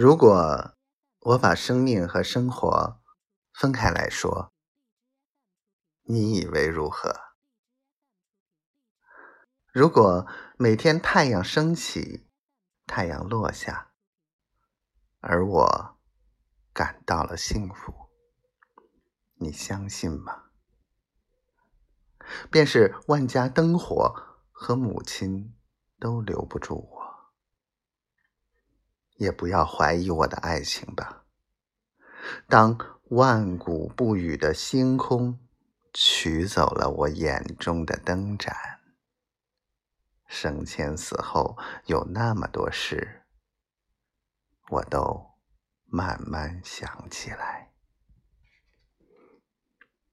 如果我把生命和生活分开来说，你以为如何？如果每天太阳升起，太阳落下，而我感到了幸福，你相信吗？便是万家灯火和母亲都留不住我，也不要怀疑我的爱情吧。当万古不语的星空取走了我眼中的灯盏，生前死后有那么多事，我都慢慢想起来。